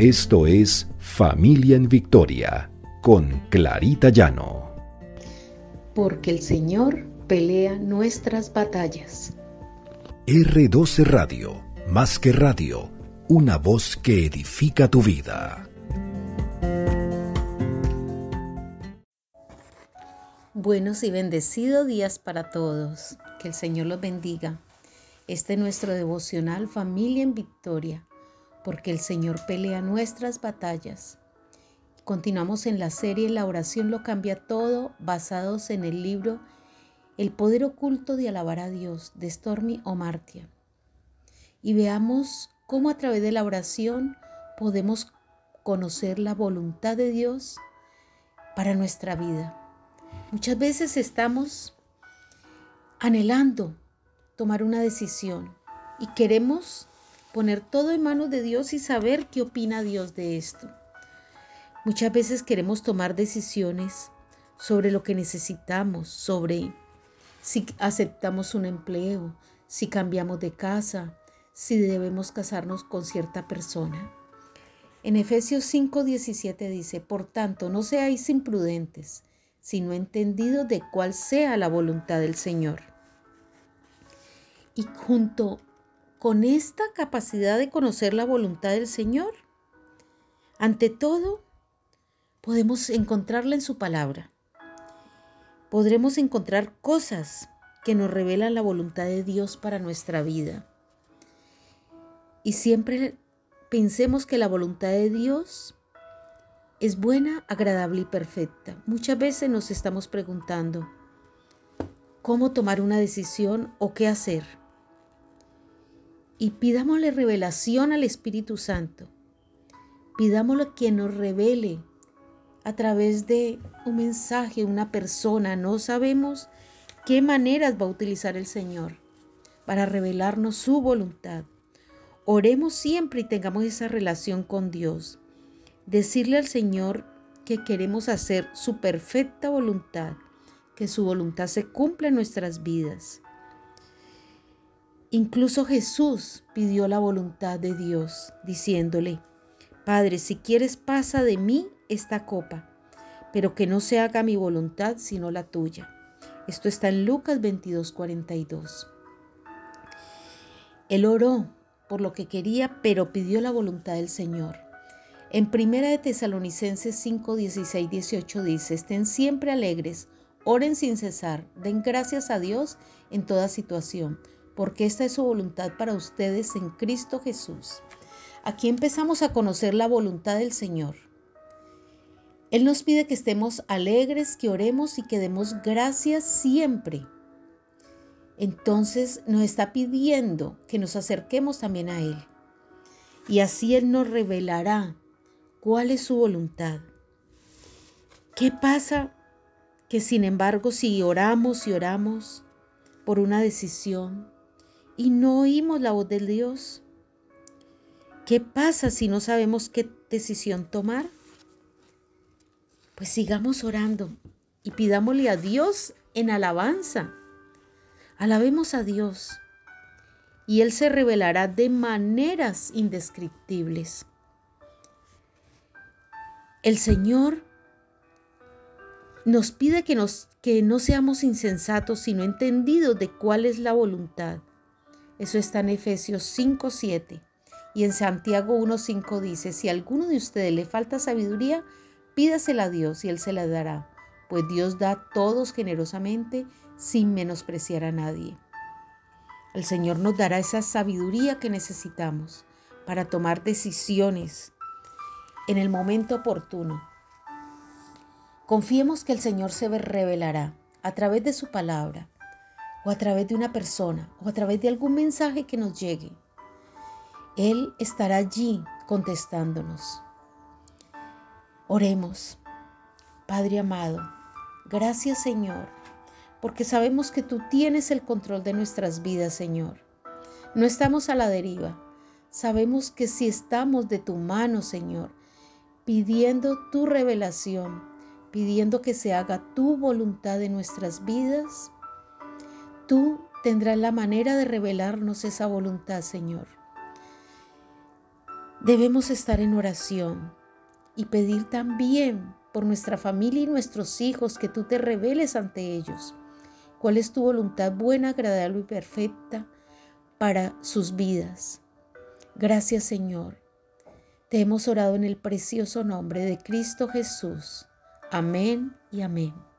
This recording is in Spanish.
Esto es Familia en Victoria con Clarita Llano. Porque el Señor pelea nuestras batallas. R12 Radio, más que radio, una voz que edifica tu vida. Buenos y bendecidos días para todos. Que el Señor los bendiga. Este es nuestro devocional Familia en Victoria porque el Señor pelea nuestras batallas. Continuamos en la serie La oración lo cambia todo, basados en el libro El poder oculto de alabar a Dios de Stormy Omartia. Y veamos cómo a través de la oración podemos conocer la voluntad de Dios para nuestra vida. Muchas veces estamos anhelando tomar una decisión y queremos poner todo en manos de Dios y saber qué opina Dios de esto. Muchas veces queremos tomar decisiones sobre lo que necesitamos, sobre si aceptamos un empleo, si cambiamos de casa, si debemos casarnos con cierta persona. En Efesios 5:17 dice, por tanto, no seáis imprudentes, sino entendidos de cuál sea la voluntad del Señor. Y junto con esta capacidad de conocer la voluntad del Señor, ante todo, podemos encontrarla en su palabra. Podremos encontrar cosas que nos revelan la voluntad de Dios para nuestra vida. Y siempre pensemos que la voluntad de Dios es buena, agradable y perfecta. Muchas veces nos estamos preguntando cómo tomar una decisión o qué hacer y pidámosle revelación al Espíritu Santo. Pidámosle que nos revele a través de un mensaje, una persona. No sabemos qué maneras va a utilizar el Señor para revelarnos su voluntad. Oremos siempre y tengamos esa relación con Dios. Decirle al Señor que queremos hacer su perfecta voluntad, que su voluntad se cumpla en nuestras vidas. Incluso Jesús pidió la voluntad de Dios, diciéndole, Padre, si quieres pasa de mí esta copa, pero que no se haga mi voluntad sino la tuya. Esto está en Lucas 22, 42. Él oró por lo que quería, pero pidió la voluntad del Señor. En Primera de Tesalonicenses 5, 16, 18 dice, estén siempre alegres, oren sin cesar, den gracias a Dios en toda situación porque esta es su voluntad para ustedes en Cristo Jesús. Aquí empezamos a conocer la voluntad del Señor. Él nos pide que estemos alegres, que oremos y que demos gracias siempre. Entonces nos está pidiendo que nos acerquemos también a Él. Y así Él nos revelará cuál es su voluntad. ¿Qué pasa? Que sin embargo si oramos y oramos por una decisión, y no oímos la voz de Dios? ¿Qué pasa si no sabemos qué decisión tomar? Pues sigamos orando y pidámosle a Dios en alabanza. Alabemos a Dios y Él se revelará de maneras indescriptibles. El Señor nos pide que, nos, que no seamos insensatos, sino entendidos de cuál es la voluntad. Eso está en Efesios 5:7. Y en Santiago 1:5 dice, si a alguno de ustedes le falta sabiduría, pídasela a Dios y Él se la dará, pues Dios da a todos generosamente sin menospreciar a nadie. El Señor nos dará esa sabiduría que necesitamos para tomar decisiones en el momento oportuno. Confiemos que el Señor se revelará a través de su palabra o a través de una persona o a través de algún mensaje que nos llegue. Él estará allí contestándonos. Oremos. Padre amado, gracias Señor, porque sabemos que tú tienes el control de nuestras vidas, Señor. No estamos a la deriva. Sabemos que si estamos de tu mano, Señor, pidiendo tu revelación, pidiendo que se haga tu voluntad en nuestras vidas, Tú tendrás la manera de revelarnos esa voluntad, Señor. Debemos estar en oración y pedir también por nuestra familia y nuestros hijos que tú te reveles ante ellos. ¿Cuál es tu voluntad buena, agradable y perfecta para sus vidas? Gracias Señor. Te hemos orado en el precioso nombre de Cristo Jesús. Amén y amén.